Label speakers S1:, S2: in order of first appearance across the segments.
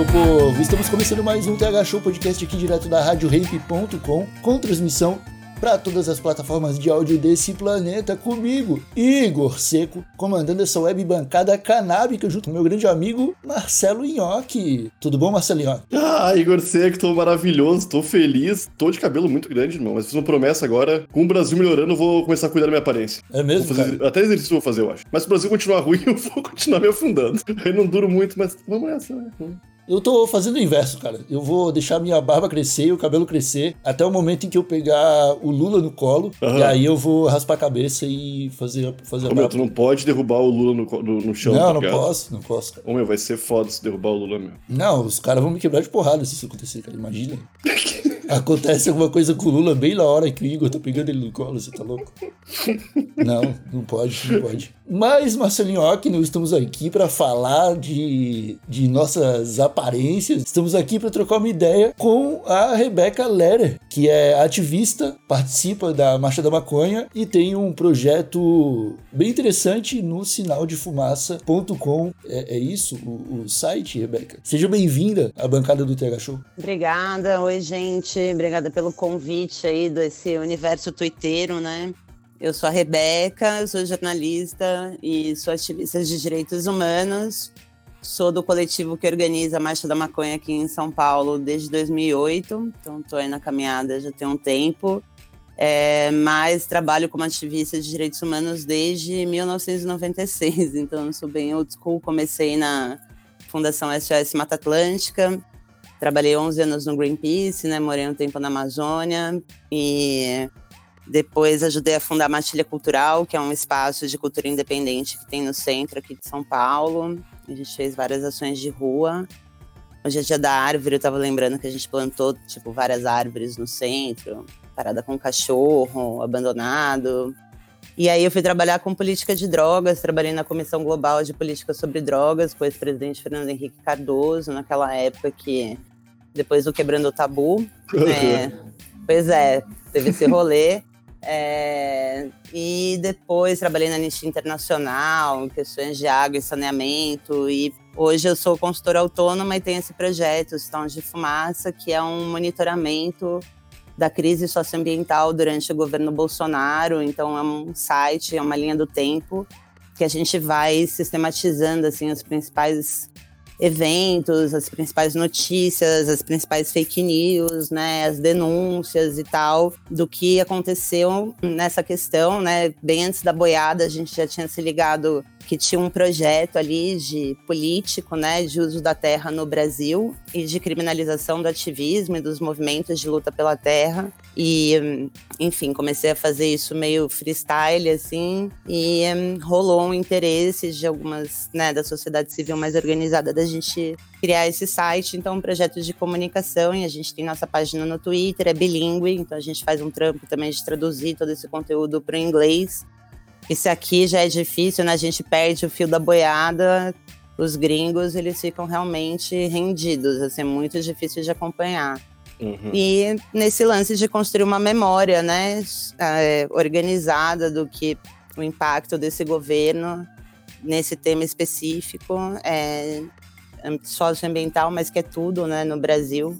S1: Meu povo! Estamos começando mais um TH Show Podcast aqui direto da RadioRamp.com com transmissão para todas as plataformas de áudio desse planeta comigo, Igor Seco, comandando essa web bancada canábica junto com meu grande amigo Marcelo Nhoque. Tudo bom, Marcelo Nhoque?
S2: Ah, Igor Seco, tô maravilhoso, tô feliz, tô de cabelo muito grande, irmão, mas fiz uma promessa agora, com o Brasil melhorando, eu vou começar a cuidar da minha aparência.
S1: É mesmo,
S2: Vou fazer-
S1: cara?
S2: até exercício vou fazer, eu acho. Mas se o Brasil continuar ruim, eu vou continuar me afundando. Aí não duro muito, mas vamos nessa, né?
S1: Eu tô fazendo o inverso, cara. Eu vou deixar minha barba crescer e o cabelo crescer até o momento em que eu pegar o Lula no colo.
S2: Aham.
S1: E aí eu vou raspar a cabeça e fazer, fazer a
S2: Ô, meu,
S1: barba.
S2: tu não pode derrubar o Lula no, no, no chão,
S1: Não,
S2: tá
S1: não posso, não posso, cara.
S2: Ô, meu, vai ser foda se derrubar o Lula, meu.
S1: Não, os caras vão me quebrar de porrada se isso acontecer, cara. Imagina. Acontece alguma coisa com o Lula bem na hora que o Igor tá pegando ele no colo, você tá louco? Não, não pode, não pode. Mas, Marcelinho Ock, nós estamos aqui para falar de, de nossas aparências. Estamos aqui para trocar uma ideia com a Rebecca Leder, que é ativista, participa da Marcha da Maconha e tem um projeto bem interessante no sinaldefumaça.com. É, é isso o, o site, Rebecca? Seja bem-vinda à bancada do TH Show.
S3: Obrigada, oi gente, obrigada pelo convite aí desse universo tuiteiro, né? Eu sou a Rebeca, sou jornalista e sou ativista de direitos humanos. Sou do coletivo que organiza a Marcha da Maconha aqui em São Paulo desde 2008, então estou aí na caminhada já tem um tempo. É, mas trabalho como ativista de direitos humanos desde 1996, então eu sou bem old school. Comecei na Fundação SOS Mata Atlântica, Trabalhei 11 anos no Greenpeace, né? Morei um tempo na Amazônia e depois ajudei a fundar a Matilha Cultural, que é um espaço de cultura independente que tem no centro aqui de São Paulo. A gente fez várias ações de rua. Hoje é dia da árvore, eu tava lembrando que a gente plantou, tipo, várias árvores no centro, parada com cachorro, abandonado. E aí eu fui trabalhar com política de drogas, trabalhei na Comissão Global de Política sobre Drogas com o ex-presidente Fernando Henrique Cardoso, naquela época que, depois do Quebrando o Tabu, é, pois é, teve esse rolê. É, e depois trabalhei na Anistia Internacional, em questões de água e saneamento. E hoje eu sou consultora autônoma e tenho esse projeto, os Tons de Fumaça, que é um monitoramento da crise socioambiental durante o governo Bolsonaro. Então é um site, é uma linha do tempo que a gente vai sistematizando assim os principais eventos, as principais notícias, as principais fake news, né, as denúncias e tal do que aconteceu nessa questão, né? Bem antes da boiada, a gente já tinha se ligado que tinha um projeto ali de político, né, de uso da terra no Brasil e de criminalização do ativismo e dos movimentos de luta pela terra. E, enfim, comecei a fazer isso meio freestyle, assim, e hum, rolou um interesse de algumas, né, da sociedade civil mais organizada da gente criar esse site. Então, é um projeto de comunicação e a gente tem nossa página no Twitter, é bilíngue, então a gente faz um trampo também de traduzir todo esse conteúdo para o inglês. E se aqui já é difícil, né, a gente perde o fio da boiada, os gringos, eles ficam realmente rendidos, assim, é muito difícil de acompanhar.
S2: Uhum.
S3: E nesse lance de construir uma memória, né, é, organizada do que o impacto desse governo nesse tema específico, é, âmbito socioambiental, mas que é tudo, né, no Brasil.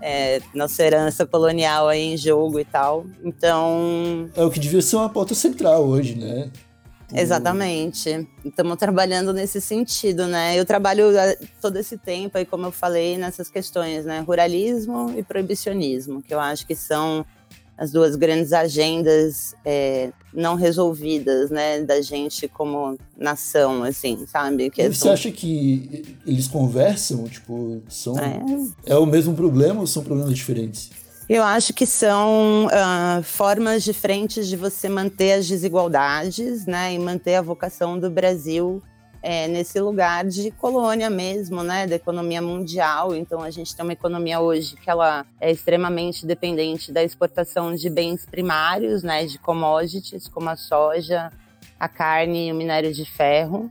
S3: É, nossa herança colonial aí em jogo e tal. Então,
S1: É o que devia ser uma pauta central hoje, né?
S3: Exatamente. Estamos trabalhando nesse sentido, né? Eu trabalho eh, todo esse tempo aí, como eu falei, nessas questões, né? Ruralismo e proibicionismo, que eu acho que são as duas grandes agendas é, não resolvidas, né, da gente como nação, assim, sabe? Que
S1: E você
S3: são-
S1: acha que eles conversam? Tipo, são.
S3: É.
S1: É o mesmo problema ou são problemas diferentes?
S3: Eu acho que são uh, formas diferentes de você manter as desigualdades, né, e manter a vocação do Brasil é, nesse lugar de colônia mesmo, né, da economia mundial. Então a gente tem uma economia hoje que ela é extremamente dependente da exportação de bens primários, né, de commodities como a soja, a carne e o minério de ferro.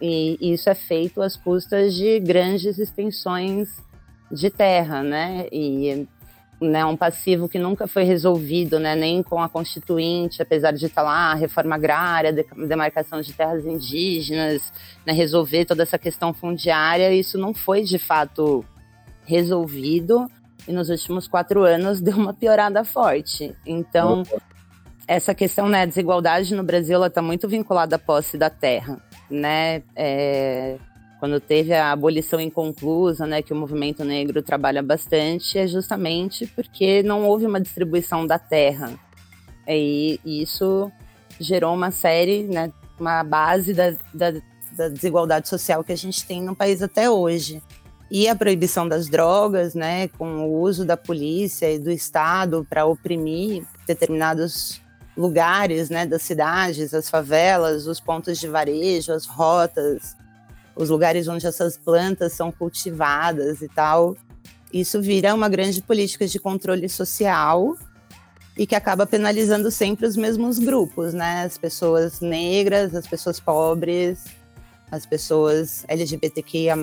S3: E isso é feito às custas de grandes extensões de terra, né? E né, um passivo que nunca foi resolvido, né, nem com a Constituinte, apesar de estar lá reforma agrária, demarcação de terras indígenas, né, resolver toda essa questão fundiária, isso não foi de fato resolvido e nos últimos quatro anos deu uma piorada forte. Então, essa questão, né, desigualdade no Brasil, está muito vinculada à posse da terra, né, é, quando teve a abolição inconclusa, né, que o movimento negro trabalha bastante, é justamente porque não houve uma distribuição da terra. E isso gerou uma série, né, uma base da, da, da desigualdade social que a gente tem no país até hoje. E a proibição das drogas, né, com o uso da polícia e do Estado para oprimir determinados lugares, né, das cidades, as favelas, os pontos de varejo, as rotas, os lugares onde essas plantas são cultivadas e tal. Isso vira uma grande política de controle social e que acaba penalizando sempre os mesmos grupos, né? As pessoas negras, as pessoas pobres, as pessoas LGBTQIA+,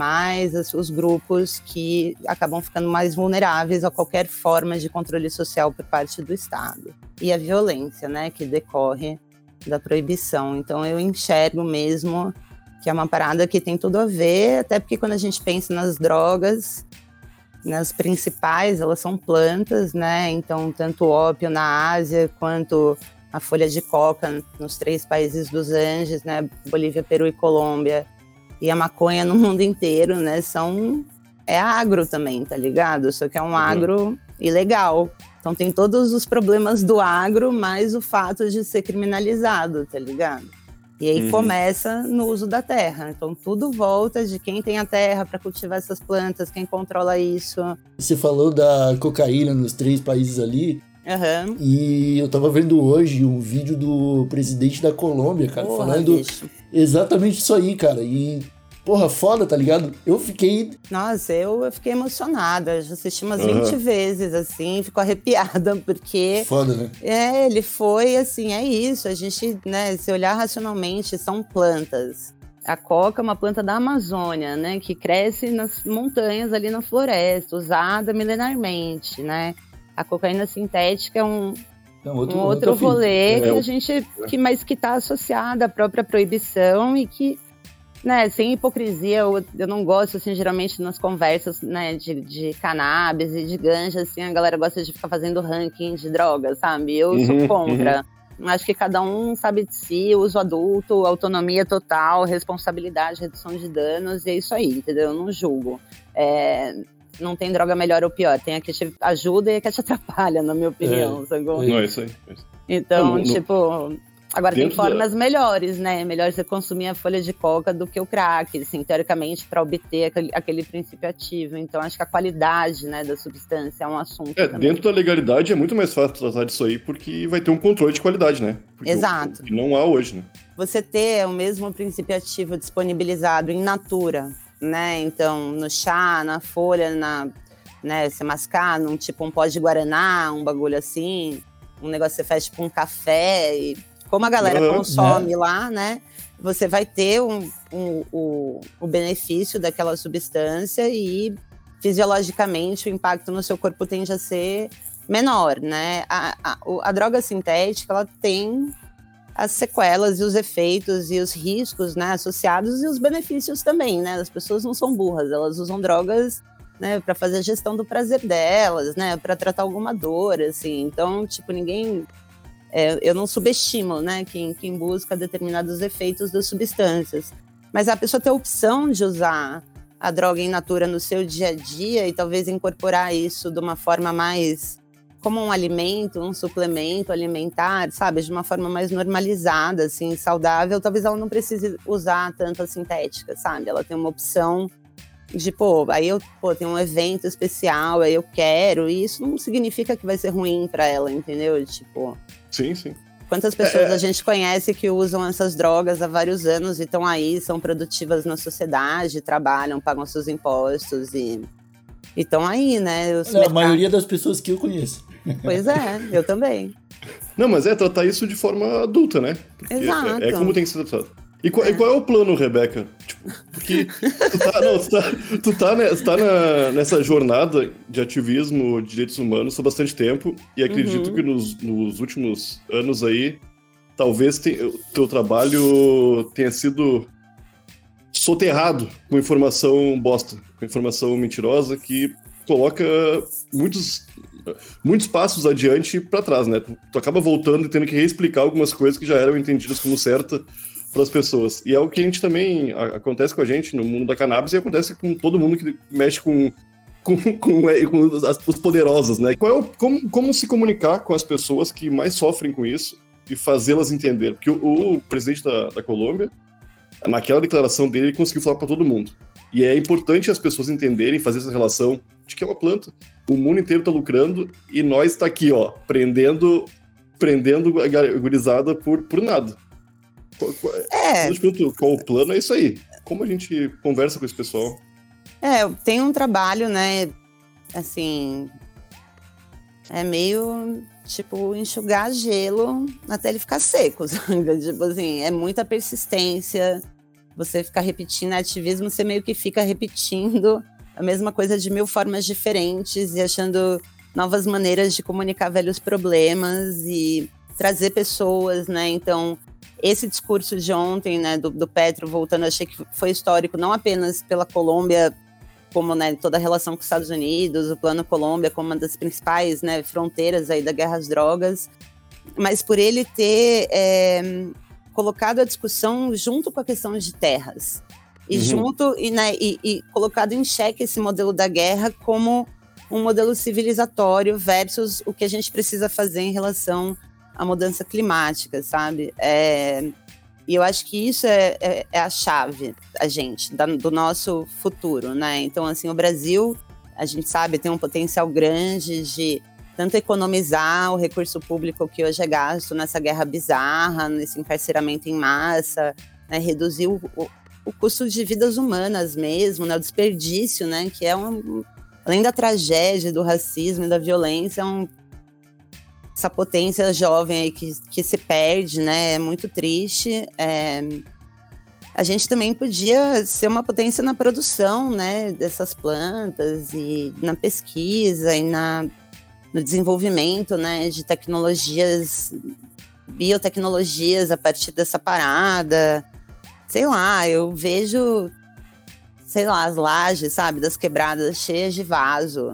S3: os grupos que acabam ficando mais vulneráveis a qualquer forma de controle social por parte do Estado. E a violência, né, que decorre da proibição. Então eu enxergo mesmo que é uma parada que tem tudo a ver, até porque quando a gente pensa nas drogas, nas principais, elas são plantas, né? Então, tanto o ópio na Ásia quanto a folha de coca nos três países dos Andes, né? Bolívia, Peru e Colômbia, e a maconha no mundo inteiro, né? São é agro também, tá ligado? Só que é um uhum. agro ilegal. Então tem todos os problemas do agro, mais o fato de ser criminalizado, tá ligado? E aí uhum. começa no uso da terra. Então tudo volta de quem tem a terra para cultivar essas plantas, quem controla isso.
S1: Você falou da cocaína nos três países ali.
S3: Uhum.
S1: E eu tava vendo hoje um vídeo do presidente da Colômbia, cara, Porra, falando bicho. exatamente isso aí, cara. E Porra, foda, tá ligado? Eu fiquei.
S3: Nossa, eu, eu fiquei emocionada. Já assisti umas uhum. 20 vezes, assim, fico arrepiada, porque.
S1: Foda, né?
S3: É, ele foi assim, é isso. A gente, né, se olhar racionalmente, são plantas. A coca é uma planta da Amazônia, né, que cresce nas montanhas ali na floresta, usada milenarmente, né? A cocaína sintética é um, é um outro, um outro rolê que é, a gente, que, mas que está associada à própria proibição e que né, sem hipocrisia, eu, eu não gosto, assim, geralmente nas conversas, né, de, de cannabis e de ganja, assim, a galera gosta de ficar fazendo ranking de drogas, sabe? Eu uhum, sou contra. Uhum. Acho que cada um sabe de si, uso adulto, autonomia total, responsabilidade, redução de danos, e é isso aí, entendeu? Eu não julgo. É, não tem droga melhor ou pior, tem a que te ajuda e a que te atrapalha, na minha opinião,
S2: é, sacou? Não, é isso aí. É isso.
S3: Então, não, tipo, Agora tem formas da... melhores, né? É melhor você consumir a folha de coca do que o crack, assim, teoricamente, para obter aquele, aquele, princípio ativo. Então, acho que a qualidade né, da substância é um assunto.
S2: É, também. dentro da legalidade é muito mais fácil tratar disso aí, porque vai ter um controle de qualidade, né? Porque
S3: Exato.
S2: O, não há hoje, né?
S3: Você ter o mesmo princípio ativo disponibilizado em natura, né? Então, no chá, na folha, na, né, você mascar num tipo um pó de guaraná, um bagulho assim, um negócio que você faz tipo um café e como a galera uhum, consome né? lá, né? Você vai ter um, um, o, o benefício daquela substância e fisiologicamente o impacto no seu corpo tende a ser menor, né? A, a, a droga sintética ela tem as sequelas e os efeitos e os riscos né, associados e os benefícios também, né? As pessoas não são burras, elas usam drogas né, para fazer a gestão do prazer delas, né, para tratar alguma dor, assim. Então, tipo, ninguém é, eu não subestimo né, quem, quem busca determinados efeitos das substâncias. Mas a pessoa ter a opção de usar a droga em natura no seu dia a dia e talvez incorporar isso de uma forma mais como um alimento, um suplemento alimentar, sabe, de uma forma mais normalizada, assim, saudável, talvez ela não precise usar tanta sintética, sabe? Ela tem uma opção de, pô, aí eu pô, tenho um evento especial, aí eu quero, e isso não significa que vai ser ruim para ela, entendeu? Tipo.
S2: Sim, sim.
S3: Quantas pessoas é... a gente conhece que usam essas drogas há vários anos e estão aí, são produtivas na sociedade, trabalham, pagam seus impostos e estão aí, né?
S1: Olha, a maioria das pessoas que eu conheço.
S3: Pois é, eu também.
S2: Não, mas é tratar isso de forma adulta, né?
S3: Porque Exato.
S2: É, é como tem que ser tratado. E qual é, e qual é o plano, Rebeca? Tipo, porque tu tá, não, tu tá, tu tá, né, tu tá na, nessa jornada de ativismo de direitos humanos há bastante tempo e acredito uhum. que nos, nos, últimos anos aí, talvez o teu trabalho tenha sido soterrado com informação bosta, com informação mentirosa que coloca muitos muitos passos adiante para trás, né? Tu, tu acaba voltando e tendo que reexplicar algumas coisas que já eram entendidas como certa para as pessoas. E é o que a gente também acontece com a gente no mundo da cannabis e acontece com todo mundo que mexe com com, com, é, com as, os poderosos, né? É o, como, como se comunicar com as pessoas que mais sofrem com isso e fazê-las entender? Porque o, o presidente da, da Colômbia, naquela declaração dele, ele conseguiu falar para todo mundo. E é importante as pessoas entenderem, fazer essa relação de que é uma planta. O mundo inteiro está lucrando e nós está aqui, ó, prendendo, prendendo a gurizada por, por nada.
S3: É.
S2: Qual o plano? É isso aí. Como a gente conversa com esse pessoal?
S3: É, tem um trabalho, né? Assim. É meio tipo enxugar gelo até ele ficar seco, sabe? Tipo assim, é muita persistência. Você ficar repetindo ativismo, você meio que fica repetindo a mesma coisa de mil formas diferentes e achando novas maneiras de comunicar velhos problemas e trazer pessoas, né? Então, esse discurso de ontem, né, do, do Petro voltando, achei que foi histórico, não apenas pela Colômbia, como né, toda a relação com os Estados Unidos, o Plano Colômbia como uma das principais né, fronteiras aí da guerra às drogas, mas por ele ter é, colocado a discussão junto com a questão de terras e uhum. junto e, né, e, e colocado em xeque esse modelo da guerra como um modelo civilizatório versus o que a gente precisa fazer em relação a mudança climática, sabe? É, e eu acho que isso é, é, é a chave, a gente, da, do nosso futuro, né? Então, assim, o Brasil, a gente sabe, tem um potencial grande de tanto economizar o recurso público que hoje é gasto nessa guerra bizarra, nesse encarceramento em massa, né? reduzir o, o, o, custo de vidas humanas mesmo, né? o desperdício, né? que é um, além da tragédia, do racismo e da violência, é um essa potência jovem aí que, que se perde, né? É muito triste. É... A gente também podia ser uma potência na produção, né? Dessas plantas e na pesquisa e na, no desenvolvimento, né? De tecnologias, biotecnologias a partir dessa parada. Sei lá, eu vejo, sei lá, as lajes, sabe? Das quebradas cheias de vaso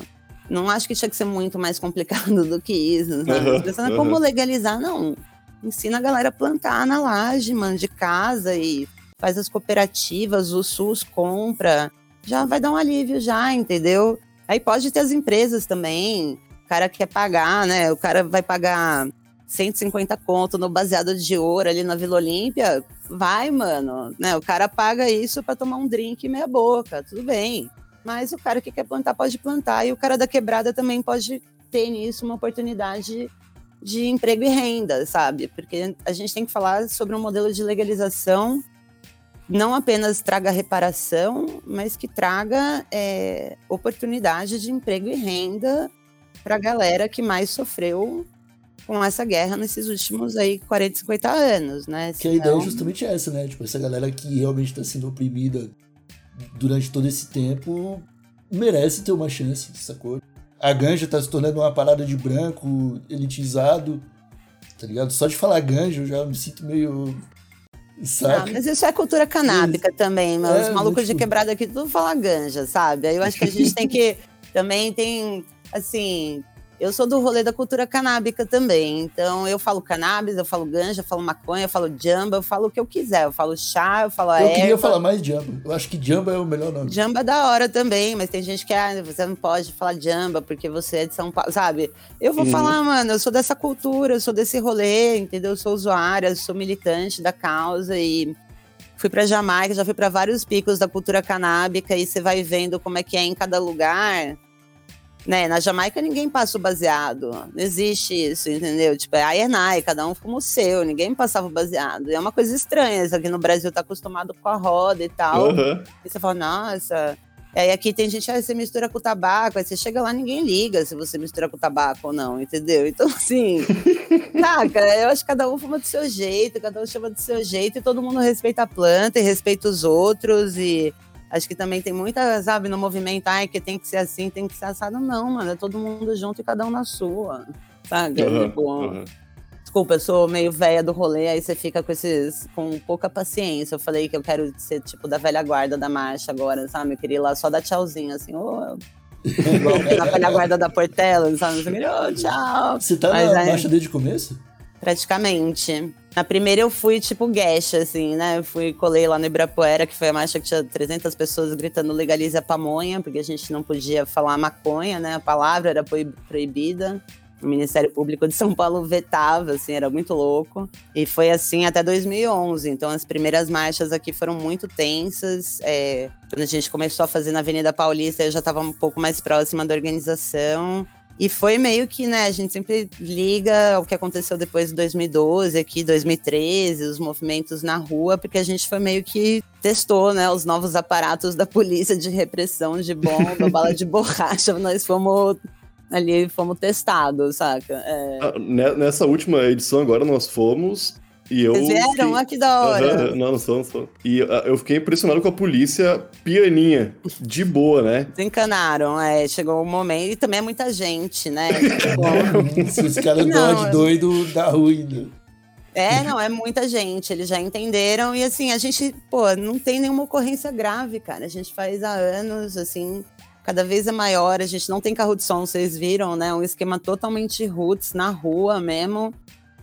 S3: não acho que tinha que ser muito mais complicado do que isso. Sabe? Uhum, Pensando uhum. como legalizar, não. Ensina a galera a plantar na laje, mano, de casa e faz as cooperativas, o SUS compra. Já vai dar um alívio já, entendeu? Aí pode ter as empresas também. O cara quer pagar, né? O cara vai pagar 150 conto no baseado de ouro ali na Vila Olímpia. Vai, mano. Né? O cara paga isso para tomar um drink meia boca. Tudo bem. Mas o cara que quer plantar pode plantar e o cara da quebrada também pode ter nisso uma oportunidade de emprego e renda, sabe? Porque a gente tem que falar sobre um modelo de legalização não apenas traga reparação, mas que traga é, oportunidade de emprego e renda para a galera que mais sofreu com essa guerra nesses últimos aí 40, 50 anos, né?
S1: Que a ideia é justamente essa, né? Tipo, essa galera que realmente está sendo oprimida durante todo esse tempo merece ter uma chance, sacou? A ganja tá se tornando uma parada de branco, elitizado, tá ligado? Só de falar ganja eu já me sinto meio. Saca?
S3: Não, mas isso é cultura canábica também, mas é, os malucos tipo... de quebrada aqui tudo fala ganja, sabe? Aí eu acho que a gente tem que. Também tem, assim, eu sou do rolê da cultura canábica também. Então eu falo cannabis, eu falo ganja, eu falo maconha, eu falo jamba, eu falo o que eu quiser. Eu falo chá, eu falo
S1: Eu erva. queria falar mais jamba. Eu acho que jamba é o melhor nome.
S3: Jamba é da hora também, mas tem gente que ah, você não pode falar jamba porque você é de São Paulo, sabe? Eu vou uhum. falar, mano, eu sou dessa cultura, eu sou desse rolê, entendeu? Eu sou usuária, eu sou militante da causa e Fui pra Jamaica, já fui pra vários picos da cultura canábica e você vai vendo como é que é em cada lugar. Né, na Jamaica ninguém passa o baseado. Não existe isso, entendeu? Tipo, é Ayenai, cada um fuma o seu, ninguém passava o baseado. É uma coisa estranha, isso aqui no Brasil tá acostumado com a roda e tal.
S2: Aham.
S3: E você fala, nossa. Aí aqui tem gente, ah, você mistura com tabaco, aí você chega lá, ninguém liga se você mistura com tabaco ou não, entendeu? Então, assim, saca, eu acho que cada um fuma do seu jeito, cada um chama do seu jeito, e todo mundo respeita a planta e respeita os outros, e acho que também tem muita, sabe, no movimento, ai, que tem que ser assim, tem que ser assado, não, mano, é todo mundo junto e cada um na sua, sabe?
S2: Aham,
S3: Tipo,
S2: aham.
S3: Desculpa, eu sou meio velha do rolê, aí você fica com esses. com pouca paciência. Eu falei que eu quero ser tipo da velha guarda da marcha agora, sabe? Eu queria ir lá só dar tchauzinho, assim, ô. igual na velha guarda da Portela, sabe? Eu queria, ô, tchau.
S1: Você tá
S3: Mas
S1: na
S3: aí-
S1: marcha desde o começo?
S3: Praticamente. Na primeira eu fui tipo guest, assim, né? Eu fui, colei lá no Ibirapuera, que foi a marcha que tinha 300 pessoas gritando legalize a pamonha, porque a gente não podia falar maconha, né? A palavra era proib- proibida. O Ministério Público de São Paulo vetava, assim, era muito louco. E foi assim até 2011. Então as primeiras marchas aqui foram muito tensas. É, quando a gente começou a fazer na Avenida Paulista, eu já estava um pouco mais próxima da organização. E foi meio que, né, a gente sempre liga ao que aconteceu depois de 2012, aqui, 2013, os movimentos na rua, porque a gente foi meio que testou, né, os novos aparatos da polícia de repressão de bomba, bala de borracha, nós fomos ali, fomos testados, saca? É.
S2: Ah, ne- Nessa última edição agora nós fomos e eu.
S3: Vocês vieram?
S2: fiquei-
S3: Ah, que da hora.
S2: Aham, não, não somos. não somos. E ah, eu fiquei impressionado com a polícia pianinha, de boa, né?
S3: Desencanaram, é, chegou o momento, e também é muita gente, né? Tipo,
S1: Se os caras
S3: Não, é-
S1: doido, dá ruim. né?
S3: É, não, é muita gente, eles já entenderam. E assim, a gente, pô, não tem nenhuma ocorrência grave, cara. A gente faz há anos, assim, cada vez é maior. A gente não tem carro de som, vocês viram, né? Um esquema totalmente roots, na rua mesmo.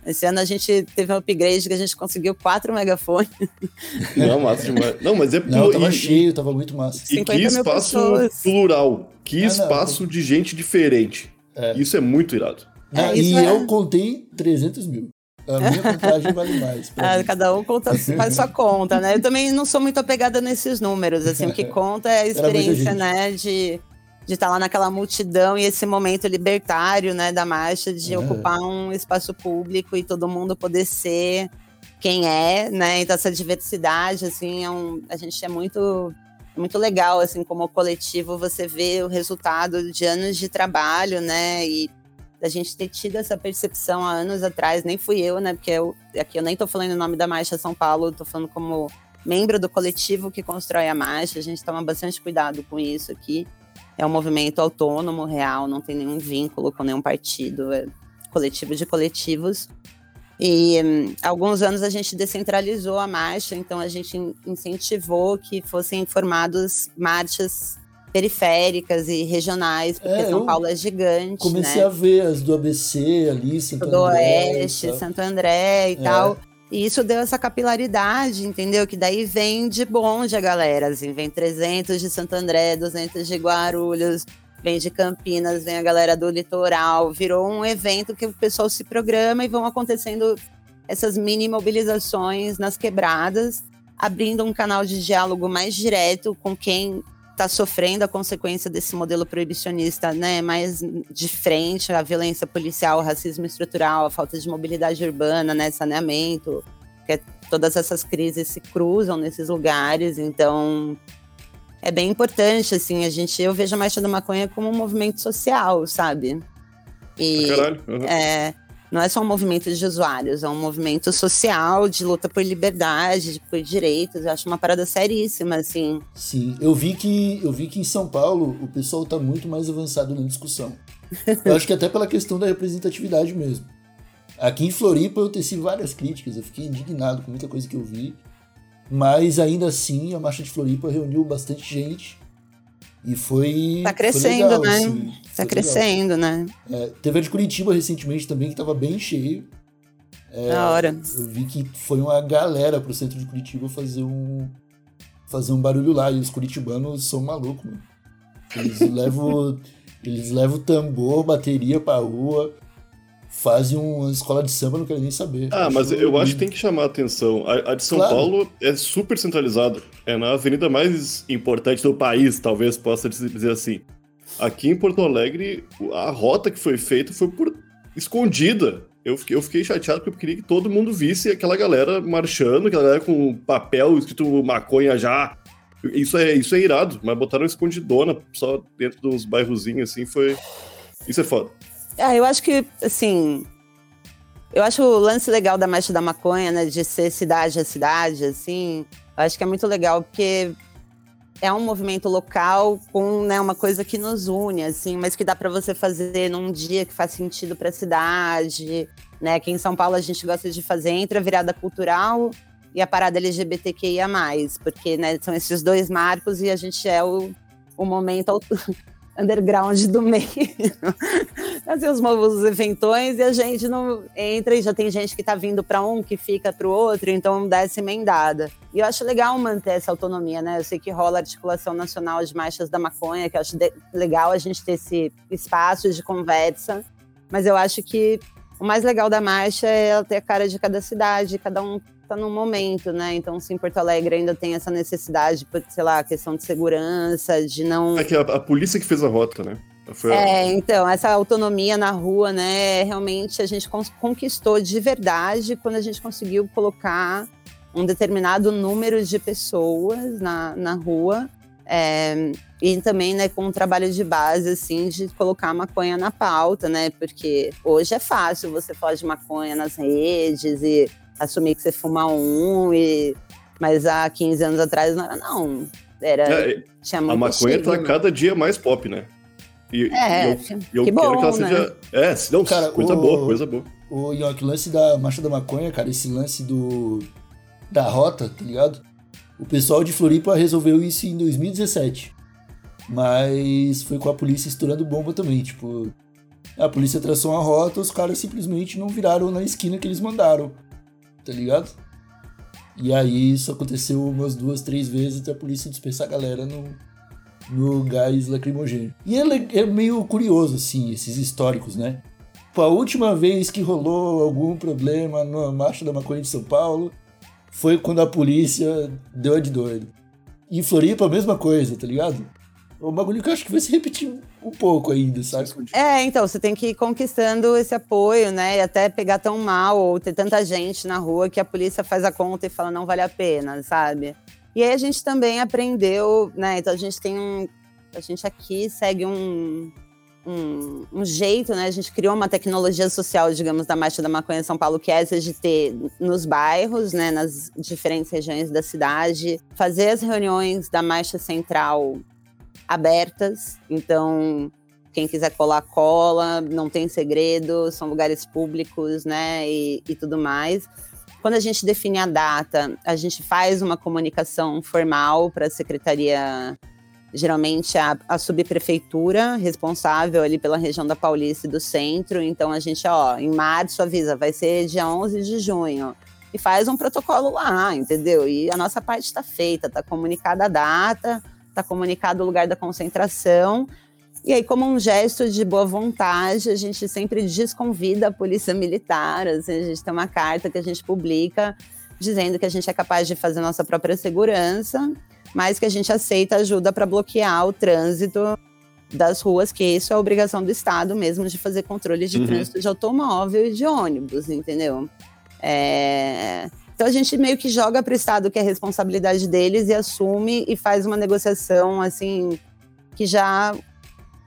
S3: Esse ano a gente teve um upgrade que a gente conseguiu quatro megafones.
S2: Não, massa demais. Não, mas é
S1: Não, tava
S2: e-
S1: cheio, tava muito massa.
S2: E
S3: 50
S2: que espaço plural. Que
S1: Ah, não.
S2: espaço de gente diferente. Isso é muito irado.
S1: Ah,
S3: isso
S1: e
S3: é-
S1: eu contei 300 mil. A minha contagem vale mais.
S3: Ah, cada um conta, faz sua conta, né? Eu também não sou muito apegada nesses números, assim, o que conta é a experiência, né, de de estar lá naquela multidão e esse momento libertário, né, da marcha, de
S1: É.
S3: ocupar um espaço público e todo mundo poder ser quem é, né? Então essa diversidade, assim, é um, a gente é muito muito legal, assim, como coletivo, você vê o resultado de anos de trabalho, né? E da gente ter tido essa percepção há anos atrás, nem fui eu, né? Porque eu, aqui eu nem tô falando o nome da Marcha São Paulo, tô falando como membro do coletivo que constrói a marcha, a gente toma bastante cuidado com isso aqui. É um movimento autônomo, real, não tem nenhum vínculo com nenhum partido, é coletivo de coletivos. E hum, alguns anos a gente descentralizou a marcha, então a gente in- incentivou que fossem formados marchas periféricas e regionais, porque
S1: É,
S3: São Paulo é gigante,
S1: Comecei
S3: né?
S1: a ver as do ABC ali, Santo
S3: do
S1: André
S3: Oeste. Santo André e
S1: É.
S3: tal. E isso deu essa capilaridade, entendeu? Que daí vem de bonde a galera, assim, vem 300 de Santo André, 200 de Guarulhos, vem de Campinas, vem a galera do litoral. Virou um evento que o pessoal se programa e vão acontecendo essas mini mobilizações nas quebradas, abrindo um canal de diálogo mais direto com quem está sofrendo a consequência desse modelo proibicionista, né, mais de frente à violência policial, ao racismo estrutural, a falta de mobilidade urbana, né, saneamento, que é- todas essas crises se cruzam nesses lugares, então é bem importante, assim, a gente, eu vejo a Marcha da Maconha como um movimento social, sabe? E
S2: Caralho. aham.
S3: é, não é só um movimento de usuários, é um movimento social de luta por liberdade, de- por direitos. Eu acho uma parada seríssima, assim.
S1: Sim, eu vi que eu vi que em São Paulo o pessoal tá muito mais avançado na discussão. Eu acho que até pela questão da representatividade mesmo. Aqui em Floripa eu teci várias críticas, eu fiquei indignado com muita coisa que eu vi. Mas ainda assim, a Marcha de Floripa reuniu bastante gente. E foi.
S3: Tá
S1: foi
S3: crescendo,
S1: legal,
S3: né?
S1: assim,
S3: Tá
S1: foi legal.
S3: crescendo, né?
S1: É, teve a de Curitiba recentemente também, que tava bem cheio. É,
S3: Da hora.
S1: Eu vi que foi uma galera pro centro de Curitiba fazer um fazer um barulho lá. E os curitibanos são malucos, mano. Eles levam, eles levam tambor, bateria pra rua. Fazem uma escola de samba, não quero nem saber.
S2: Ah, mas
S1: Acho
S2: eu acho que
S1: lindo.
S2: tem que chamar a atenção. A, a de São
S1: Claro.
S2: Paulo é super centralizada. É na avenida mais importante do país, talvez possa dizer assim. Aqui em Porto Alegre, a rota que foi feita foi por escondida. Eu fiquei, eu fiquei chateado porque eu queria que todo mundo visse aquela galera marchando, aquela galera com papel escrito maconha já. Isso é, isso é irado, mas botaram escondidona só dentro de uns bairrozinhos assim, foi. Isso é foda.
S3: Ah, eu acho que, assim. Eu acho o lance legal da Marcha da Maconha, né? De ser cidade a cidade, assim. Eu acho que é muito legal, porque é um movimento local com né, uma coisa que nos une, assim, mas que dá para você fazer num dia que faz sentido para a cidade. Né? Aqui em São Paulo a gente gosta de fazer entre a virada cultural e a parada LGBTQIA, porque né, são esses dois marcos e a gente é o, o momento underground do meio. Assim, os novos eventões e a gente não entra e já tem gente que tá vindo para um, que fica para o outro, então dá essa emendada. E eu acho legal manter essa autonomia, né? Eu sei que rola a articulação nacional de marchas da maconha, que eu acho legal a gente ter esse espaço de conversa, mas eu acho que o mais legal da marcha é ela ter a cara de cada cidade, cada um tá num momento, né? Então, se em Porto Alegre ainda tem essa necessidade, por, sei lá, questão de segurança, de não
S2: É que a, a polícia que fez a rota, né? Foi
S3: é, então, essa autonomia na rua, né, realmente a gente conquistou de verdade quando a gente conseguiu colocar um determinado número de pessoas na, na rua. é, e também, né, com um trabalho de base, assim, de colocar maconha na pauta, né? Porque hoje é fácil você de maconha nas redes e assumir que você fuma um, e... mas há 15 anos atrás não era, não. Era,
S2: É,
S3: tinha
S2: a
S3: muito
S2: maconha tá cada dia mais pop, né? E,
S3: É,
S2: e eu, e eu
S3: que
S2: quero
S3: bom,
S2: que ela
S3: né?
S2: seja. É, se não,
S1: Cara,
S2: coisa
S1: o-
S2: boa, coisa boa.
S1: O Nhoque, o lance da Marcha da Maconha, cara, esse lance do da rota, tá ligado? O pessoal de Floripa resolveu isso em 2017. Mas foi com a polícia estourando bomba também, tipo... A polícia traçou uma rota, os caras simplesmente não viraram na esquina que eles mandaram, tá ligado? E aí isso aconteceu umas duas, três vezes até a polícia dispersar a galera no, no gás lacrimogêneo. E é, é meio curioso, assim, esses históricos, né? Pô, a última vez que rolou algum problema na Marcha da Maconha de São Paulo foi quando a polícia deu a de doido. Em Floripa, a mesma coisa, tá ligado? Um bagulho que eu acho que vai se repetir um pouco ainda, sabe?
S3: É, então, você tem que ir conquistando esse apoio, né? E até pegar tão mal ou ter tanta gente na rua que a polícia faz a conta e fala não vale a pena, sabe? E aí a gente também aprendeu, né? Então a gente tem um. A gente aqui segue um, um, um jeito, né? A gente criou uma tecnologia social, digamos, da Marcha da Maconha em São Paulo, que é essa de ter nos bairros, né? Nas diferentes regiões da cidade, fazer as reuniões da Marcha Central abertas. Então, quem quiser colar, cola, não tem segredo, são lugares públicos, né? E, e tudo mais. Quando a gente define a data, a gente faz uma comunicação formal para a secretaria, geralmente a, a subprefeitura responsável ali pela região da Paulista e do centro. Então a gente, ó, em março avisa, vai ser dia 11 de junho. E faz um protocolo lá, entendeu? E a nossa parte está feita, está comunicada a data, está comunicado o lugar da concentração. E aí, como um gesto de boa vontade, a gente sempre desconvida a polícia militar. Assim, a gente tem uma carta que a gente publica dizendo que a gente é capaz de fazer nossa própria segurança, mas que a gente aceita ajuda para bloquear o trânsito das ruas, que isso é obrigação do Estado mesmo de fazer controle de
S2: Uhum.
S3: trânsito de automóvel e de ônibus, entendeu? É, Então a gente meio que joga para o Estado que é responsabilidade deles e assume e faz uma negociação assim que já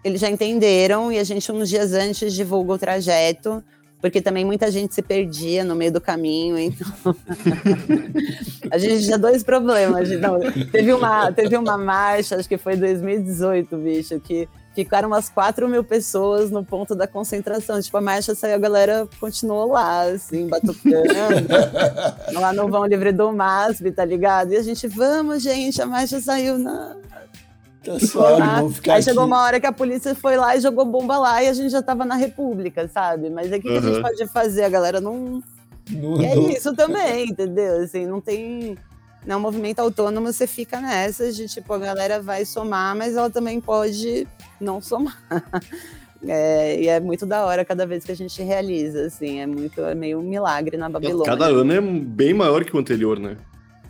S3: eles já entenderam e a gente uns dias antes divulga o trajeto, porque também muita gente se perdia no meio do caminho, então a gente tinha dois problemas. Não, teve uma teve uma marcha, acho que foi 2018, bicho, que ficaram umas 4 mil pessoas no ponto da concentração. Tipo, a marcha saiu, a galera continuou lá, assim, batucando lá no vão livre do MASP, tá ligado? E a gente, vamos, gente, a marcha saiu. Não,
S1: Tá suave,
S3: lá.
S1: vamos ficar
S3: Aí
S1: aqui.
S3: chegou uma hora que a polícia foi lá e jogou bomba lá e a gente já tava na República, sabe? Mas aí o que, que a gente
S2: Uhum.
S3: pode fazer? A galera não.
S1: Não-
S3: é
S1: não-
S3: isso também, entendeu? Assim, não tem. Não é um movimento autônomo, você fica nessa de tipo, a galera vai somar, mas ela também pode não somar. É, e é muito da hora cada vez que a gente realiza, assim, é muito, é meio um milagre na Babilônia.
S2: Cada ano é bem maior que o anterior, né?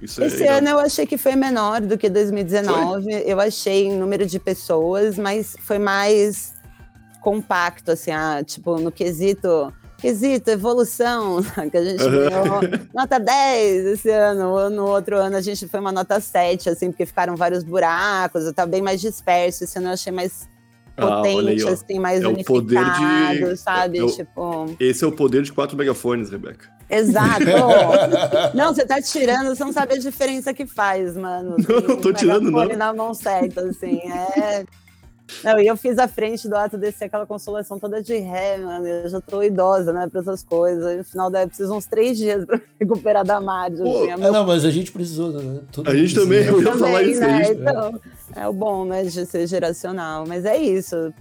S2: Isso é
S3: Esse
S2: irado.
S3: ano eu achei que foi menor do que 2019. Eu achei em número de pessoas, mas foi mais compacto, assim, ah, tipo, no quesito. Quesito, evolução, que a gente ganhou nota 10 esse ano. No outro ano a gente foi uma nota 7, assim, porque ficaram vários buracos, tá bem mais disperso. Esse ano eu achei mais
S2: Ah,
S3: potente,
S2: aí, ó.
S3: assim, mais
S2: É
S3: unificado,
S2: de-
S3: sabe?
S2: é o-
S3: Tipo.
S2: Esse é o poder de quatro megafones, Rebeca.
S3: Exato. não, você tá tirando, você não sabe a diferença que faz, mano.
S2: Não, não tô tirando, não.
S3: na mão certa, assim, é... Não, e eu fiz a frente do ato descer aquela consolação toda de ré, mano. Eu já tô idosa, né, pra essas coisas. No final daí eu preciso uns três dias pra recuperar da.
S2: Pô,
S3: Assim, é meu
S1: não, mas a gente precisou. Né? Todo
S2: A gente também, eu ia falar isso
S3: né?
S2: aí.
S3: Então, é o bom, né, de ser geracional. Mas é isso.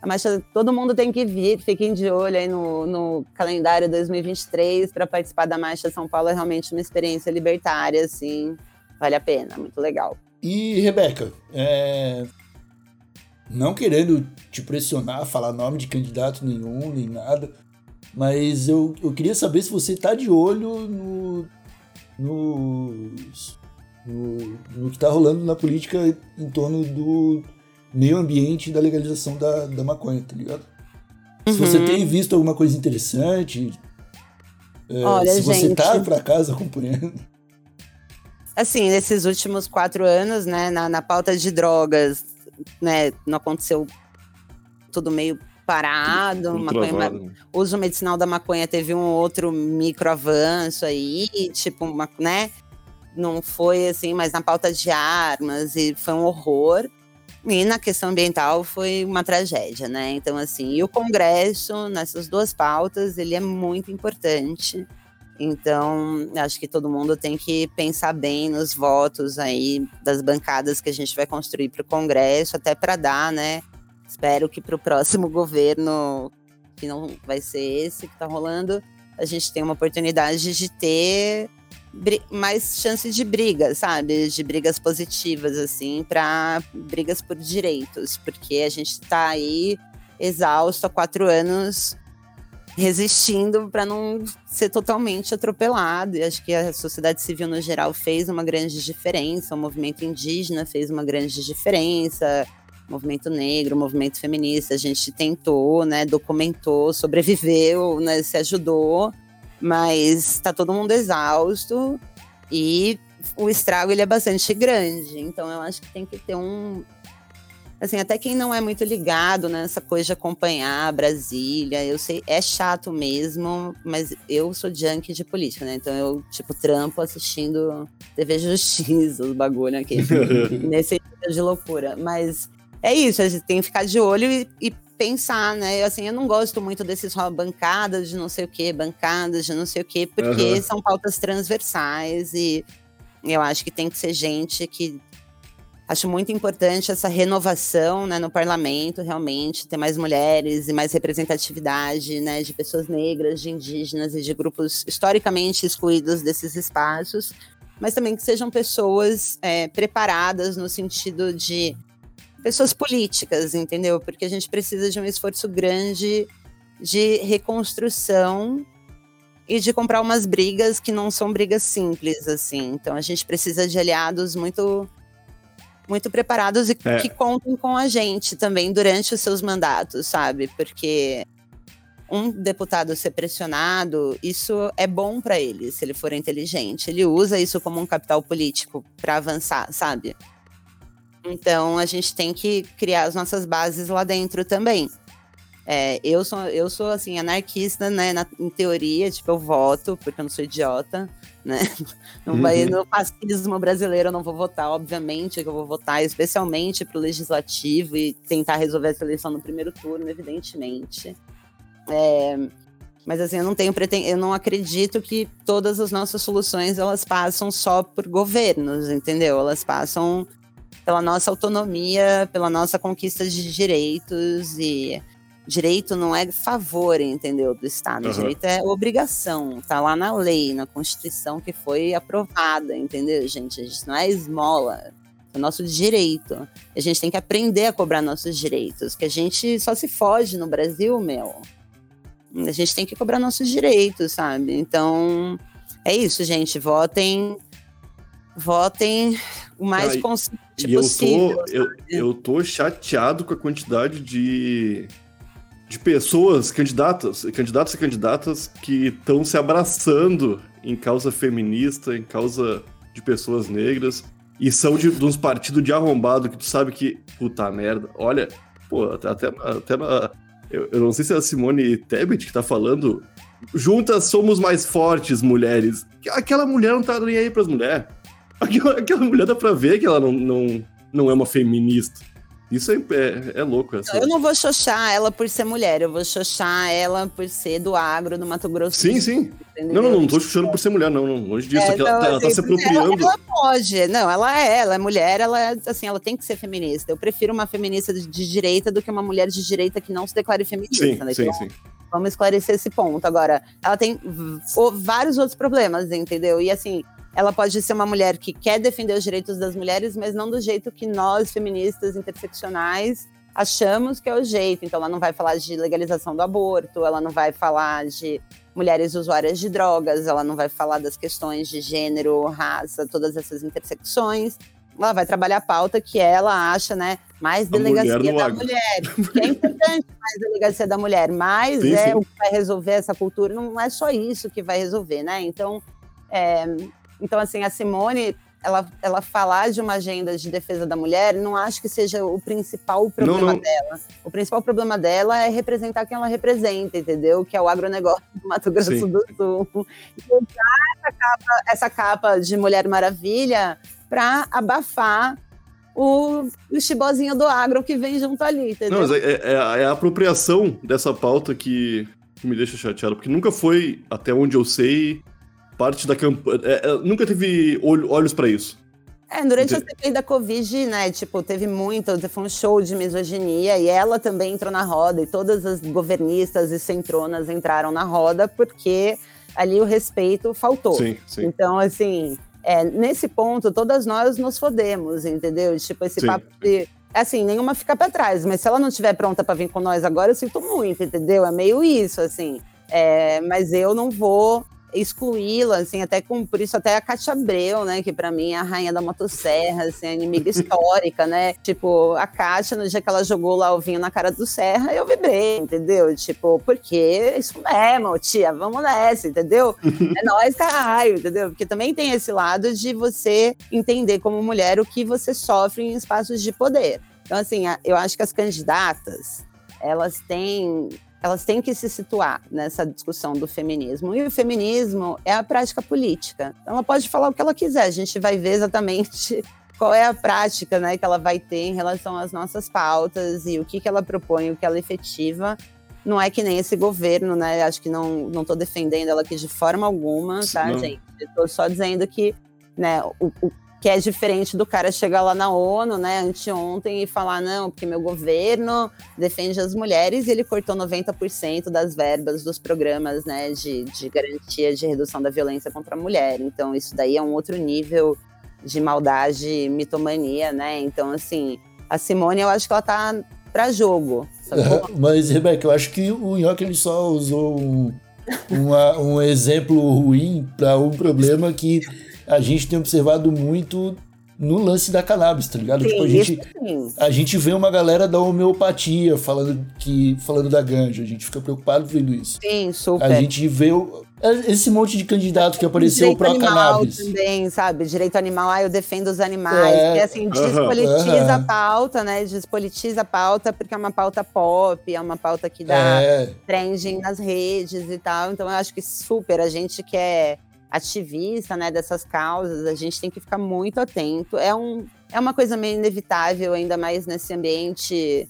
S3: A marcha, todo mundo tem que vir, fiquem de olho aí no, no calendário 2023 para participar da Marcha São Paulo. É realmente uma experiência libertária, assim. Vale a pena, muito legal.
S1: E, Rebeca, é, não querendo te pressionar, falar nome de candidato nenhum, nem nada, mas eu, eu queria saber se você tá de olho no, nos- no, no que tá rolando na política em torno do meio ambiente e da legalização da, da maconha, tá ligado? Se você
S3: Uhum.
S1: tem visto alguma coisa interessante, é,
S3: Olha,
S1: se você
S3: gente.
S1: tá acaso acompanhando.
S3: Assim, nesses últimos quatro anos, né, na, na pauta de drogas, né, não aconteceu tudo meio parado,
S2: Tudo
S3: maconha,
S2: travado, né?
S3: o uso medicinal da maconha teve um outro micro avanço aí, tipo, uma, né? Não foi assim, mas na pauta de armas e foi um horror. E na questão ambiental foi uma tragédia, né? Então, assim, e o Congresso, nessas duas pautas, ele é muito importante. Então, acho que todo mundo tem que pensar bem nos votos aí das bancadas que a gente vai construir para o Congresso, até para dar, né? Espero que para o próximo governo, que não vai ser esse que está rolando, a gente tenha uma oportunidade de ter mais chances de briga, sabe? De brigas positivas, assim, para brigas por direitos, porque a gente está aí exausto há quatro anos resistindo para não ser totalmente atropelado. E acho que a sociedade civil no geral fez uma grande diferença, o movimento indígena fez uma grande diferença, o movimento negro, o movimento feminista, a gente tentou, né, documentou, sobreviveu, né, se ajudou, mas está todo mundo exausto e o estrago ele é bastante grande. Então eu acho que tem que ter um assim, até quem não é muito ligado nessa coisa de acompanhar Brasília, eu sei, é chato mesmo, mas eu sou junkie de política, né? Então eu, tipo, trampo assistindo TV Justiça, os bagulho aqui, nesse nível de loucura. Mas é isso, a gente tem que ficar de olho e, e pensar, né? Assim, eu não gosto muito desses ó, bancadas de não sei o quê, bancadas de não sei o quê, porque
S2: Aham.
S3: são pautas transversais e eu acho que tem que ser gente que Acho muito importante essa renovação né, no parlamento, realmente, ter mais mulheres e mais representatividade né, de pessoas negras, de indígenas e de grupos historicamente excluídos desses espaços, mas também que sejam pessoas é, preparadas no sentido de pessoas políticas, entendeu? Porque a gente precisa de um esforço grande de reconstrução e de comprar umas brigas que não são brigas simples, assim. Então a gente precisa de aliados muito muito preparados e
S2: É.
S3: que contem com a gente também durante os seus mandatos, sabe? Porque um deputado ser pressionado, isso é bom para ele, se ele for inteligente. Ele usa isso como um capital político para avançar, sabe? Então a gente tem que criar as nossas bases lá dentro também. É, eu sou, eu sou assim, anarquista, né? na- em teoria, tipo, eu voto, porque eu não sou idiota, né? Não vai,
S2: Uhum.
S3: no fascismo brasileiro eu não vou votar, obviamente, que eu vou votar especialmente pro legislativo e tentar resolver essa eleição no primeiro turno, evidentemente. É, mas assim, eu não tenho preten... eu não acredito que todas as nossas soluções elas passam só por governos, entendeu? Elas passam pela nossa autonomia, pela nossa conquista de direitos e direito não é favor, entendeu, do Estado.
S2: Aham.
S3: Direito é obrigação, tá lá na lei, na Constituição que foi aprovada, entendeu, gente? A gente não é esmola. é nosso direito. A gente tem que aprender a cobrar nossos direitos, que a gente só se foge no Brasil, meu. A gente tem que cobrar nossos direitos, sabe? Então, é isso, gente. Votem. Votem o mais
S2: Ah, e-
S3: consciente
S2: E eu
S3: possível.
S2: tô, eu, eu tô chateado com a quantidade de, de pessoas, candidatas, candidatos e candidatas que estão se abraçando em causa feminista, em causa de pessoas negras, e são de, de uns partidos de arrombado que tu sabe que, puta merda, olha, pô, até, até, até na- eu, eu não sei se é a Simone Tebet que tá falando, juntas somos mais fortes, mulheres. Aquela mulher não tá nem aí pras mulheres. Aquela, aquela mulher dá pra ver que ela não, não, não é uma feminista. Isso é, é, é louco. Essa...
S3: Eu não vou xoxar ela por ser mulher, eu vou xoxar ela por ser do agro do Mato Grosso.
S2: Sim, sim.
S3: Entendeu?
S2: Não, não, não tô chutando por ser mulher, não, não. Longe disso.
S3: É,
S2: ela,
S3: então,
S2: tá- ela tá
S3: assim,
S2: se apropriando.
S3: Ela, ela pode, não, ela é, ela é mulher, ela é, assim, ela tem que ser feminista. Eu prefiro uma feminista de, de direita do que uma mulher de direita que não se declare feminista.
S2: Sim,
S3: né?
S2: sim,
S3: Então,
S2: sim.
S3: Vamos esclarecer esse ponto. Agora, ela tem vários outros problemas, entendeu? E assim, ela pode ser uma mulher que quer defender os direitos das mulheres, mas não do jeito que nós, feministas interseccionais, achamos que é o jeito. Então, ela não vai falar de legalização do aborto, ela não vai falar de mulheres usuárias de drogas, ela não vai falar das questões de gênero, raça, todas essas intersecções. Ela vai trabalhar a pauta que ela acha, né? Mais
S2: mulher
S3: delegacia
S2: no
S3: da mulher. Que é importante mais delegacia da mulher, mas
S2: Sim,
S3: é
S2: sim.
S3: o que vai resolver essa cultura. Não é só isso que vai resolver, né? Então, é, então assim, a Simone, ela, ela falar de uma agenda de defesa da mulher, não acho que seja o principal problema
S2: não.
S3: dela. O principal problema dela é representar quem ela representa, entendeu? Que é o agronegócio do Mato Grosso
S2: Sim.
S3: do Sul. E usar essa capa, essa capa de Mulher Maravilha para abafar o, o chibozinho do agro que vem junto ali, entendeu?
S2: Não, mas é, é- é a- é a apropriação dessa pauta que, que me deixa chateado, porque nunca foi, até onde eu sei, parte da campanha. nunca teve olho- olhos pra isso.
S3: É, durante a
S2: Entendi.
S3: CPI da Covid, né, tipo, teve muito, foi um show de misoginia e ela também entrou na roda e todas as governistas e centronas entraram na roda porque ali o respeito faltou.
S2: Sim, sim.
S3: Então, assim, é, nesse ponto, todas nós nos fodemos, entendeu? Tipo, esse
S2: Sim.
S3: papo de. Assim, nenhuma fica pra trás, mas se ela não estiver pronta pra vir com nós agora, eu sinto muito, entendeu? É meio isso, assim. É, mas eu não vou excluí-la, assim, até com, por isso até a Cátia Abreu, né, que pra mim é a rainha da motosserra, assim, a inimiga histórica, né, tipo, a Cátia, no dia que ela jogou lá o vinho na cara do Serra, eu vibrei, entendeu, tipo, porque é isso mesmo, tia, vamos nessa, entendeu, é nóis, caralho, entendeu, porque também tem esse lado de você entender como mulher o que você sofre em espaços de poder, então, assim, eu acho que as candidatas, elas têm elas têm que se situar nessa discussão do feminismo. E o feminismo é a prática política. Então, ela pode falar o que ela quiser, a gente vai ver exatamente qual é a prática né, que ela vai ter em relação às nossas pautas e o que, que ela propõe, o que ela efetiva. Não é que nem esse governo, né? Acho que não não estou defendendo ela aqui de forma alguma, tá,
S2: Não.
S3: gente? Estou só dizendo que né, o, o que é diferente do cara chegar lá na ONU, né, anteontem, e falar, não, porque meu governo defende as mulheres e ele cortou 90% das verbas dos programas, né, de, de garantia de redução da violência contra a mulher. Então, isso daí é um outro nível de maldade, mitomania, né? Então, assim, a Simone, eu acho que ela tá pra jogo?
S1: Mas, Rebeca, eu acho que o Nhoque ele só usou um, uma- um exemplo ruim para um problema que a gente tem observado muito no lance da cannabis, tá ligado? tipo, a
S3: Sim,
S1: gente,
S3: sim.
S1: a gente vê uma galera da homeopatia falando, que, falando da ganja, a gente fica preocupado vendo isso.
S3: Sim, super.
S1: A gente vê o- esse monte de candidato que apareceu
S3: Direito
S1: pro
S3: animal
S1: cannabis.
S3: também, sabe? Direito animal, ah, eu defendo os animais.
S1: É,
S3: que assim, despolitiza a pauta, né? Despolitiza a pauta, porque é uma pauta pop, é uma pauta que dá
S1: É,
S3: trending nas redes e tal. Então eu acho que super, a gente que é ativista, né, dessas causas, a gente tem que ficar muito atento. É, um, é uma coisa meio inevitável, ainda mais nesse ambiente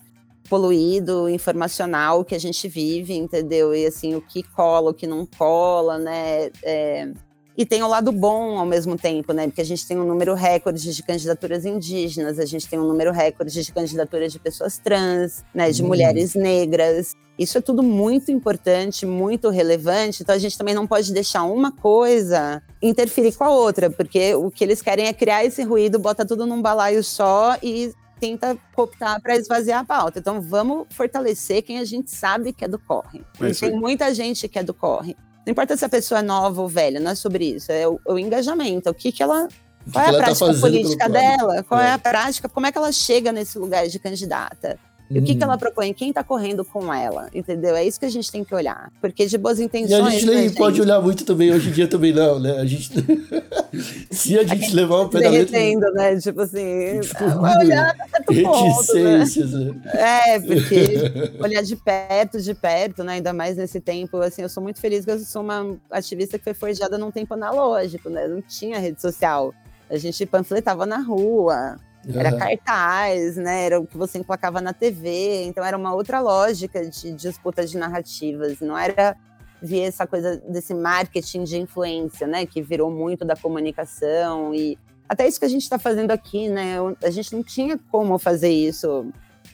S3: poluído, informacional que a gente vive, entendeu? E assim, o que cola, o que não cola, né? É, E tem o lado bom ao mesmo tempo, né? Porque a gente tem um número recorde de candidaturas indígenas, a gente tem um número recorde de candidaturas de pessoas trans, né? De mulheres negras. Isso é tudo muito importante, muito relevante. Então a gente também não pode deixar uma coisa interferir com a outra, porque o que eles querem é criar esse ruído, bota tudo num balaio só e tenta cooptar para esvaziar a pauta. Então vamos fortalecer quem a gente sabe que é do corre.
S2: É
S3: tem muita gente que é do corre. Não importa se a pessoa é nova ou velha, não é sobre isso. É o, o engajamento. O que, que ela.
S1: O que
S3: Qual é a
S1: tá
S3: prática
S1: pelo
S3: política dela? Qual é.
S1: É.
S3: a prática? Como é que ela chega nesse lugar de candidata? E o que, que
S1: Uhum.
S3: ela propõe? Quem tá correndo com ela? Entendeu? É isso que a gente tem que olhar. Porque de boas
S1: E
S3: intenções.
S1: a gente nem
S3: né,
S1: pode
S3: gente?
S1: olhar muito também, hoje em dia também não, né? A gente. Se a gente levar da letra.
S3: derretendo, né? Tipo assim,
S1: Tipo,
S3: vai olhar ponto, né?
S1: Reticências, né?
S3: É, porque olhar de perto, de perto, né? Ainda mais nesse tempo, assim, eu sou muito feliz que eu sou uma ativista que foi forjada num tempo analógico, né? Não tinha rede social. A gente panfletava na rua, era cartaz, né? Era o que você emplacava na TV. Então era uma outra lógica de disputa de narrativas. Não era via essa coisa desse marketing de influência, né? Que virou muito da comunicação e até isso que a gente está fazendo aqui, né? A gente não tinha como fazer isso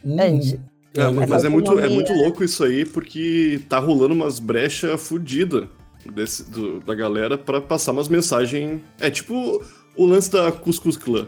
S1: Hum.
S3: antes.
S2: É, mas
S3: Essa
S2: é muito, é muito louco isso aí, porque tá rolando umas brechas fodidas da galera pra passar umas mensagens. É tipo o lance da Cuscuz Clã.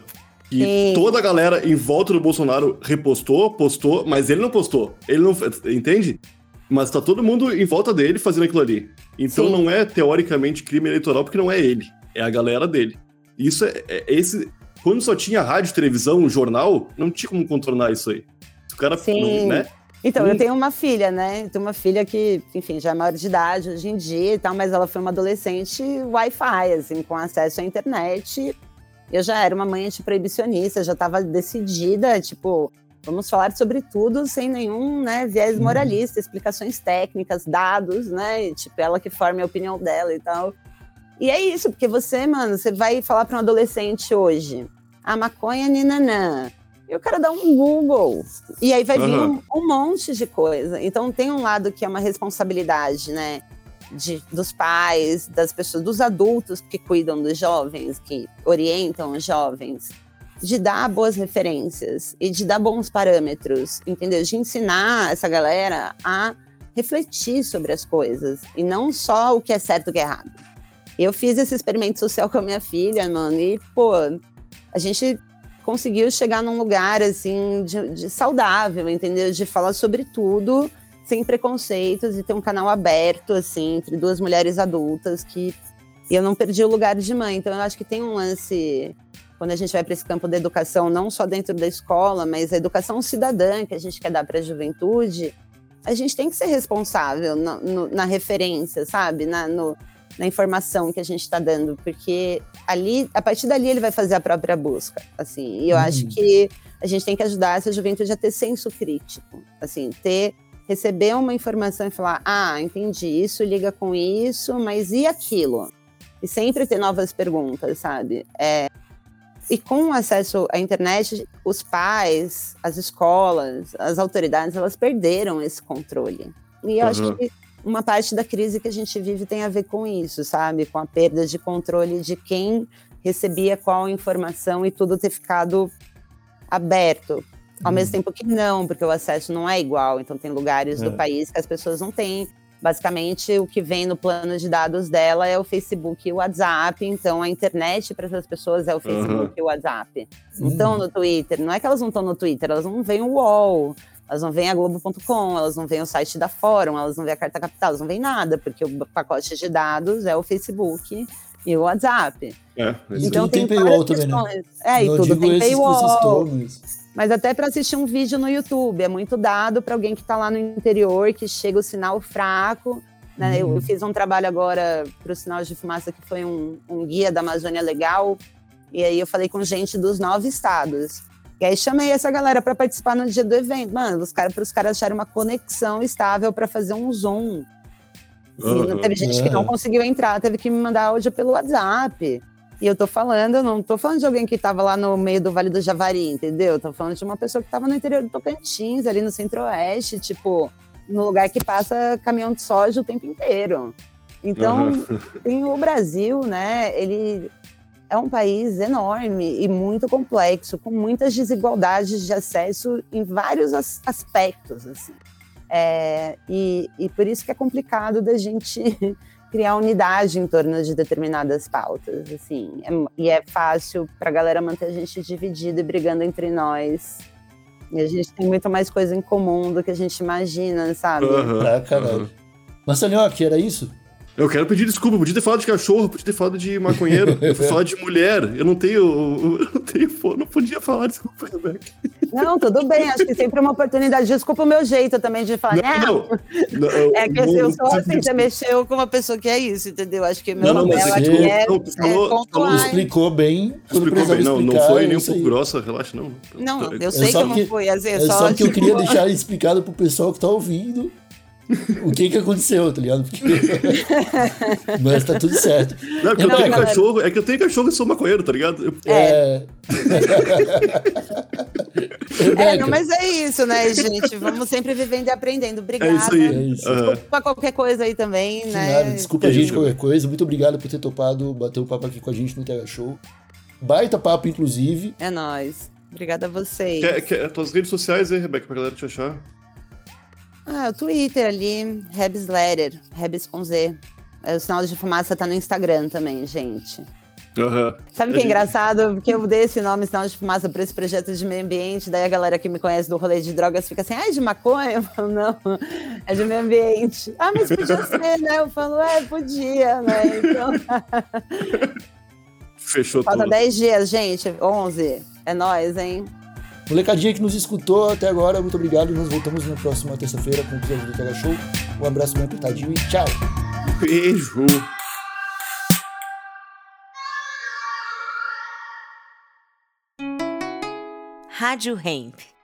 S2: Que
S3: Sim.
S2: toda a galera em volta do Bolsonaro repostou, postou, mas ele não postou. Ele não. Entende? Mas tá todo mundo em volta dele fazendo aquilo ali. Então
S3: Sim.
S2: não é teoricamente crime eleitoral, porque não é ele. É a galera dele. Isso é, é esse. Quando só tinha rádio, televisão, jornal, não tinha como contornar isso aí. O cara,
S3: Sim.
S2: né?
S3: Então,
S2: Hum.
S3: eu tenho uma filha, né? Eu tenho uma filha que, enfim, já é maior de idade hoje em dia e tal, mas ela foi uma adolescente Wi-Fi, assim, com acesso à internet. Eu já era uma mãe antiproibicionista, já estava decidida, tipo, vamos falar sobre tudo sem nenhum né, viés moralista, explicações técnicas, dados, né? E, tipo, ela que forme a opinião dela e tal. E é isso, porque você, mano, você vai falar para um adolescente hoje, a maconha ninanã. E o cara dá um Google. E aí vai vir um, um monte de coisa. Então tem um lado que é uma responsabilidade, né? De, dos pais, das pessoas, dos adultos que cuidam dos jovens, que orientam os jovens, de dar boas referências e de dar bons parâmetros, entendeu? De ensinar essa galera a refletir sobre as coisas e não só o que é certo e o que é errado. Eu fiz esse experimento social com a minha filha, mano, e, pô, a gente conseguiu chegar num lugar, assim, de, de saudável, entendeu? De falar sobre tudo, sem preconceitos, e ter um canal aberto, assim, entre duas mulheres adultas que... E eu não perdi o lugar de mãe, então eu acho que tem um lance... Quando a gente vai para esse campo da educação, não só dentro da escola, mas a educação cidadã que a gente quer dar para a juventude, a gente tem que ser responsável na, no- na referência, sabe? Na, no- na informação que a gente está dando, porque ali, a partir dali, ele vai fazer a própria busca, assim. E eu acho que a gente tem que ajudar essa juventude a ter senso crítico, assim, ter receber uma informação e falar, ah, entendi, isso liga com isso, mas e aquilo? E sempre ter novas perguntas, sabe? É, e com o acesso à internet, os pais, as escolas, as autoridades, elas perderam esse controle. E eu acho
S2: Uhum.
S3: que uma parte da crise que a gente vive tem a ver com isso, sabe? Com a perda de controle de quem recebia qual informação e tudo ter ficado aberto. Ao mesmo tempo que não, porque o acesso não é igual. Então, tem lugares do
S1: É.
S3: país que as pessoas não têm. Basicamente, o que vem no plano de dados dela é o Facebook e o WhatsApp. Então, a internet para essas pessoas é o Facebook e o WhatsApp. Não estão no Twitter. Não é que elas não estão no Twitter, elas não veem o UOL. Elas não veem a Globo.com, elas não veem o site da Fórum, elas não veem a Carta Capital, elas não veem nada, porque o pacote de dados é o Facebook e o WhatsApp.
S2: É,
S3: Então
S1: tudo tem
S3: várias
S1: paywall também, né?
S3: questões. É, e tudo tem paywall.
S1: Mas-
S3: até para assistir um vídeo no YouTube, é muito dado para alguém que está lá no interior, que chega o sinal fraco. Né? Eu-
S1: Uhum.
S3: Eu, fiz um trabalho agora para o Sinal de Fumaça, que foi um, um guia da Amazônia Legal. E aí eu falei com gente dos nove estados. E aí chamei essa galera para participar no dia do evento. Mano, os caras para os caras acharem uma conexão estável para fazer um Zoom. E
S2: Uhum.
S3: teve gente que não
S1: Aham.
S3: conseguiu entrar, teve que me mandar áudio pelo WhatsApp. E eu tô falando, eu não tô falando de alguém que tava lá no meio do Vale do Javari, entendeu? Eu tô falando de uma pessoa que tava no interior do Tocantins, ali no centro-oeste, tipo, no lugar que passa caminhão de soja o tempo inteiro. Então,
S2: Aham.
S3: tem o Brasil, né? Ele é um país enorme e muito complexo, com muitas desigualdades de acesso em vários as- aspectos, assim. É, e, e por isso que é complicado da gente criar unidade em torno de determinadas pautas, assim. É e é fácil para a galera manter a gente dividida e brigando entre nós. E a gente tem muito mais coisa em comum do que a gente imagina, sabe?
S2: Aham,
S1: Pra caralho.
S2: aham.
S1: Marcelinhoque, era isso?
S2: Eu quero pedir desculpa, podia ter falado de cachorro, podia ter falado de maconheiro, eu fui falar de mulher. Eu não tenho. Eu não tenho. eu Não podia falar, desculpa, Rebeca.
S3: Não, tudo bem, acho que sempre é uma oportunidade. Desculpa o meu jeito também de falar.
S2: Não,
S3: Não,
S2: não. não eu-
S3: É que assim, eu sou assim, você mexeu com uma pessoa que é isso, entendeu? Acho que meu
S2: Não, não,
S3: papel
S2: mas
S3: aqui é,
S2: não, tu falou-
S3: é pontuar.
S1: Explicou bem.
S2: Explicou bem, não, não foi nem
S1: é
S2: um pouco grossa, relaxa, não.
S3: Não, eu
S1: É
S3: sei que
S1: só
S3: eu não
S1: que-
S3: fui, assim,
S1: É
S3: só,
S1: só que eu queria deixar explicado pro pessoal que tá ouvindo o que que aconteceu, tá ligado? Porque... Mas tá tudo certo.
S2: Não, é porque eu
S3: Não,
S2: tenho
S3: galera.
S2: cachorro, é que eu tenho cachorro e sou maconheiro, tá ligado? Eu-
S1: É.
S3: É,
S1: Rebeca,
S3: não, mas é isso, né, gente? Vamos sempre vivendo e aprendendo. Obrigada.
S2: É isso aí.
S1: É isso.
S2: Aham.
S3: Desculpa qualquer coisa aí também, né?
S1: nada, desculpa a gente qualquer coisa. Muito obrigado por ter topado bater o papo aqui com a gente no Tega Show. Baita papo, inclusive.
S3: É nóis. Obrigada a vocês.
S2: Quer, quer, tuas redes sociais aí, Rebeca, pra galera te achar.
S3: Ah, o Twitter ali, Rebs Letter, Rebs com Z. É, O sinal de fumaça tá no Instagram também, gente.
S2: Aham.
S3: Sabe o que é engraçado? Porque eu dei esse nome, sinal de fumaça, pra esse projeto de meio ambiente, daí a galera que me conhece do rolê de drogas fica assim, ah, é de maconha? Eu falo, não, é de meio ambiente. Ah, mas podia ser, né? Eu falo, é, podia, né? Então,
S2: Fechou
S3: falta
S2: tudo.
S3: 10 dias, gente, 11. É nóis, hein?
S1: Molecadinha que nos escutou até agora, muito obrigado. Nós voltamos na próxima terça-feira com o episódio do Tega Show. Um abraço bem apertadinho e tchau.
S2: Beijo.
S4: Rádio Hemp.